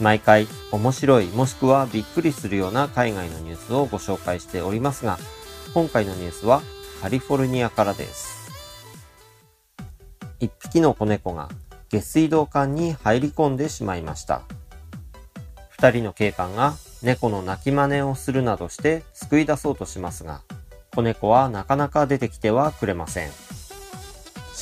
毎回面白いもしくはびっくりするような海外のニュースをご紹介しておりますが、今回のニュースはカリフォルニアからです。一匹の子猫が下水道管に入り込んでしまいました。二人の警官が猫の鳴き真似をするなどして救い出そうとしますが、子猫はなかなか出てきてはくれません。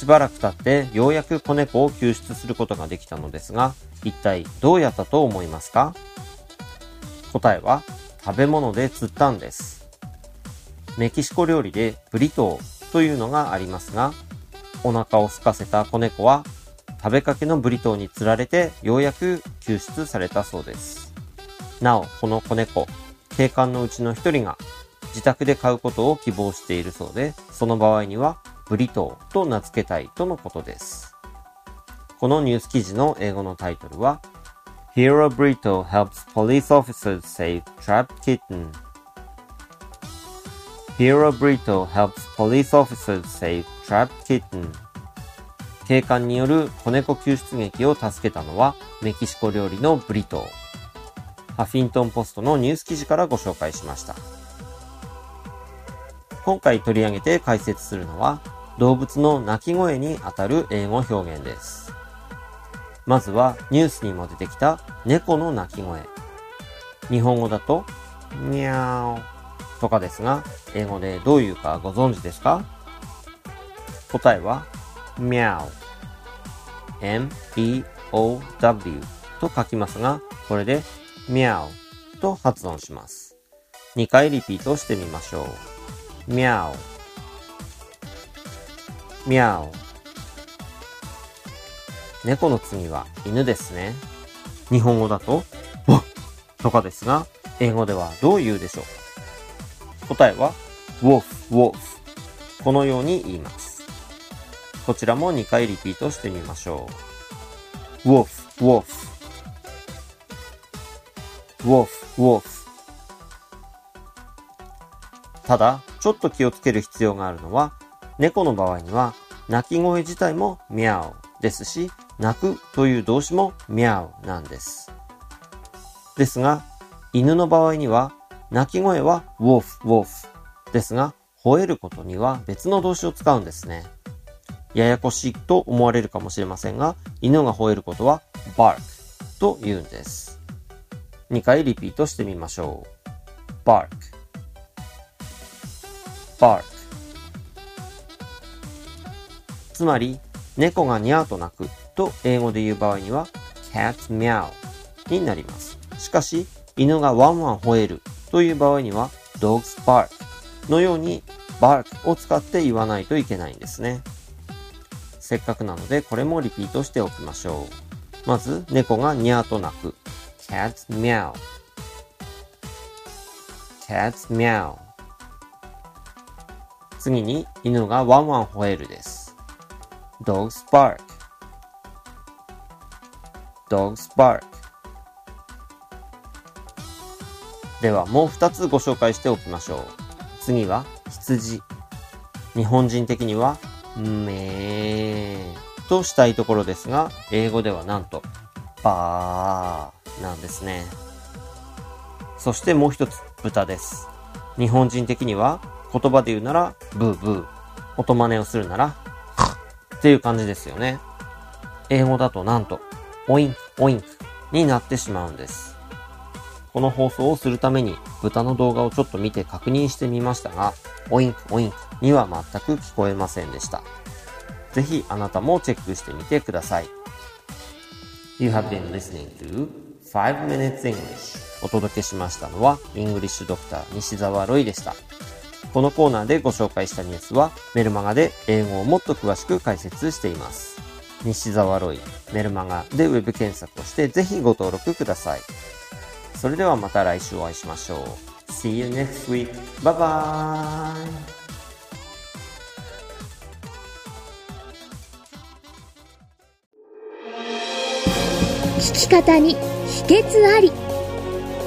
しばらく経ってようやく子猫を救出することができたのですが、一体どうやったと思いますか？答えは食べ物で釣ったんです。メキシコ料理でブリトーというのがありますが、お腹を空かせた子猫は食べかけのブリトーに釣られてようやく救出されたそうです。なお、この子猫、警官のうちの一人が自宅で飼うことを希望しているそうで、その場合にはブリトーと名付けたいとのことです。このニュース記事の英語のタイトルは Hero Brito helps police officers save trapped kitten Hero Brito helps police officers save trapped kitten 警官による子猫救出劇を助けたのはメキシコ料理のブリトー。ハフィントンポストのニュース記事からご紹介しました。今回取り上げて解説するのは動物の鳴き声にあたる英語表現です。まずはニュースにも出てきた猫の鳴き声。日本語だと、ミャーとかですが、英語でどういうかご存知ですか？答えは、ミャー m-e-o-w と書きますが、これで、ミャーと発音します。2回リピートしてみましょう。ミャーミャー猫の次は犬ですね。日本語だと、ワッとかですが、英語ではどう言うでしょう答えは、ウォフ、ウォフ。このように言います。こちらも2回リピートしてみましょう。ウォフ、ウォフ。ウォフ、ウォフ。ただ、ちょっと気をつける必要があるのは、猫の場合には、鳴き声自体もミャオですし、鳴くという動詞もミャオなんです。ですが、犬の場合には、鳴き声はウォーフ、ウォーフですが、吠えることには別の動詞を使うんですね。ややこしいと思われるかもしれませんが、犬が吠えることは bark と言うんです。2回リピートしてみましょう。bark bark つまり、猫がニャーと鳴くと英語で言う場合には cat meow になります。しかし、犬がワンワン吠えるという場合には dogs bark のように bark を使って言わないといけないんですね。せっかくなのでこれもリピートしておきましょう。まず、猫がニャーと鳴く cat meow cat meow 次に、犬がワンワン吠えるです。dogs bark dogs bark ではもう二つご紹介しておきましょう。次は羊。日本人的にはめーとしたいところですが、英語ではなんとバーなんですね。そしてもう一つ豚です。日本人的には言葉で言うならブーブー。音真似をするならっていう感じですよね。英語だとなんと、オイン、オインになってしまうんです。この放送をするために豚の動画をちょっと見て確認してみましたが、オインク、オインクには全く聞こえませんでした。ぜひあなたもチェックしてみてください。You have been listening to 5 Minutes English お届けしましたのは、イングリッシュドクター西澤ロイでした。このコーナーでご紹介したニュースはメルマガで英語をもっと詳しく解説しています。西澤ロイ、メルマガでウェブ検索をしてぜひご登録ください。それではまた来週お会いしましょう。See you next week. Bye bye. 聞き方に秘訣あり